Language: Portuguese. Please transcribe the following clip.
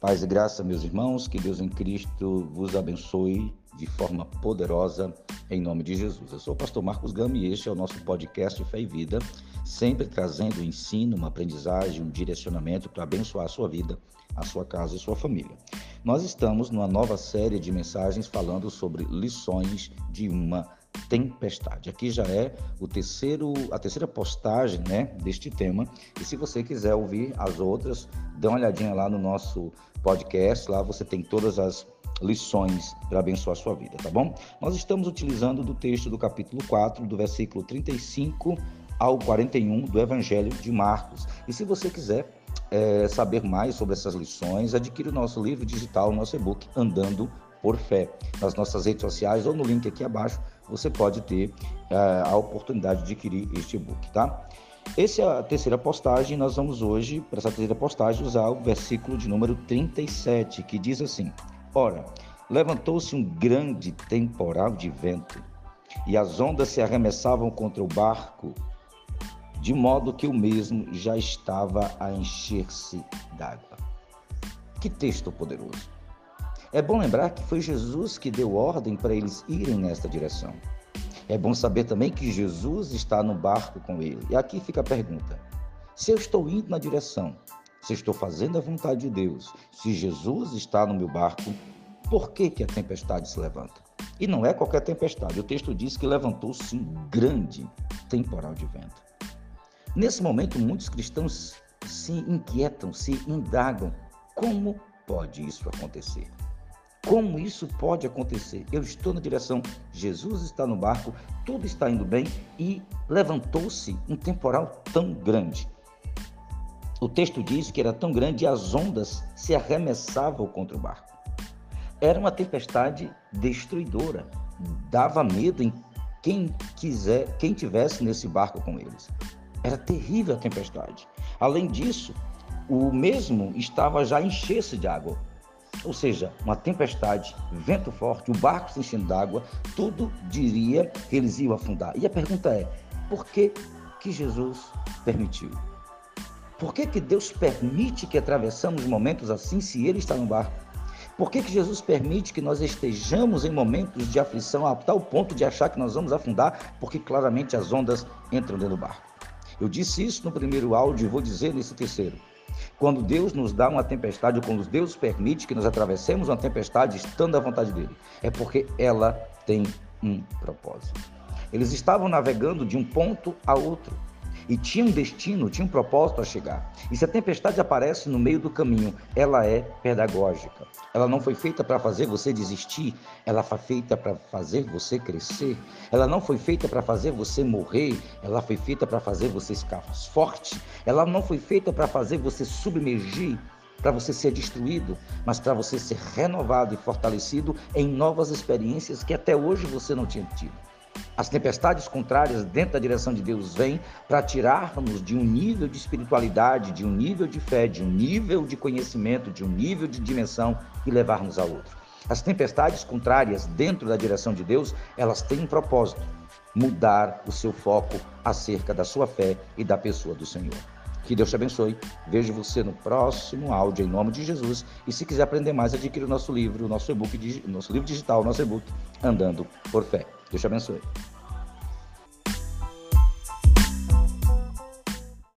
Paz e graça, meus irmãos, que Deus em Cristo vos abençoe de forma poderosa, em nome de Jesus. Eu sou o pastor Marcos Gama e este é o nosso podcast Fé e Vida, sempre trazendo ensino, uma aprendizagem, um direcionamento para abençoar a sua vida, a sua casa e sua família. Nós estamos numa nova série de mensagens falando sobre lições de uma tempestade. Aqui já é o terceiro, a terceira postagem né, deste tema. E se você quiser ouvir as outras, dê uma olhadinha lá no nosso podcast. Lá você tem todas as lições para abençoar a sua vida, tá bom? Nós estamos utilizando do texto do capítulo 4, do versículo 35 ao 41 do Evangelho de Marcos. E se você quiser é, saber mais sobre essas lições, adquira o nosso livro digital, o nosso e-book Andando por Fé. Nas nossas redes sociais ou no link aqui abaixo, você pode ter uh, a oportunidade de adquirir este e-book, tá? Essa é a terceira postagem. Nós vamos hoje, para essa terceira postagem, usar o versículo de número 37, que diz assim: Ora, levantou-se um grande temporal de vento, e as ondas se arremessavam contra o barco, de modo que o mesmo já estava a encher-se d'água. Que texto poderoso! É bom lembrar que foi Jesus que deu ordem para eles irem nesta direção. É bom saber também que Jesus está no barco com ele. E aqui fica a pergunta: se eu estou indo na direção, se estou fazendo a vontade de Deus, se Jesus está no meu barco, por que, que a tempestade se levanta? E não é qualquer tempestade. O texto diz que levantou-se um grande temporal de vento. Nesse momento, muitos cristãos se inquietam, se indagam: como pode isso acontecer? Como isso pode acontecer? Eu estou na direção, Jesus está no barco, tudo está indo bem e levantou-se um temporal tão grande. O texto diz que era tão grande e as ondas se arremessavam contra o barco. Era uma tempestade destruidora, dava medo em quem quiser, quem tivesse nesse barco com eles. Era terrível a tempestade. Além disso, o mesmo estava já encher-se de água ou seja, uma tempestade, vento forte, o barco se enchendo d'água, tudo diria que eles iam afundar. E a pergunta é: por que, que Jesus permitiu? Por que, que Deus permite que atravessamos momentos assim se Ele está no barco? Por que, que Jesus permite que nós estejamos em momentos de aflição a tal ponto de achar que nós vamos afundar? Porque claramente as ondas entram dentro do barco. Eu disse isso no primeiro áudio e vou dizer nesse terceiro. Quando Deus nos dá uma tempestade, ou quando Deus permite que nós atravessemos uma tempestade estando à vontade dele, é porque ela tem um propósito. Eles estavam navegando de um ponto a outro e tinha um destino, tinha um propósito a chegar. E se a tempestade aparece no meio do caminho, ela é pedagógica. Ela não foi feita para fazer você desistir, ela foi feita para fazer você crescer. Ela não foi feita para fazer você morrer, ela foi feita para fazer você ficar forte. Ela não foi feita para fazer você submergir para você ser destruído, mas para você ser renovado e fortalecido em novas experiências que até hoje você não tinha tido. As tempestades contrárias dentro da direção de Deus vêm para tirar-nos de um nível de espiritualidade, de um nível de fé, de um nível de conhecimento, de um nível de dimensão e levar-nos a outro. As tempestades contrárias dentro da direção de Deus, elas têm um propósito: mudar o seu foco acerca da sua fé e da pessoa do Senhor. Que Deus te abençoe. Vejo você no próximo áudio, em nome de Jesus. E se quiser aprender mais, adquira o nosso livro, o nosso e-book, nosso livro digital, nosso e-book, Andando por Fé. Deus te abençoe.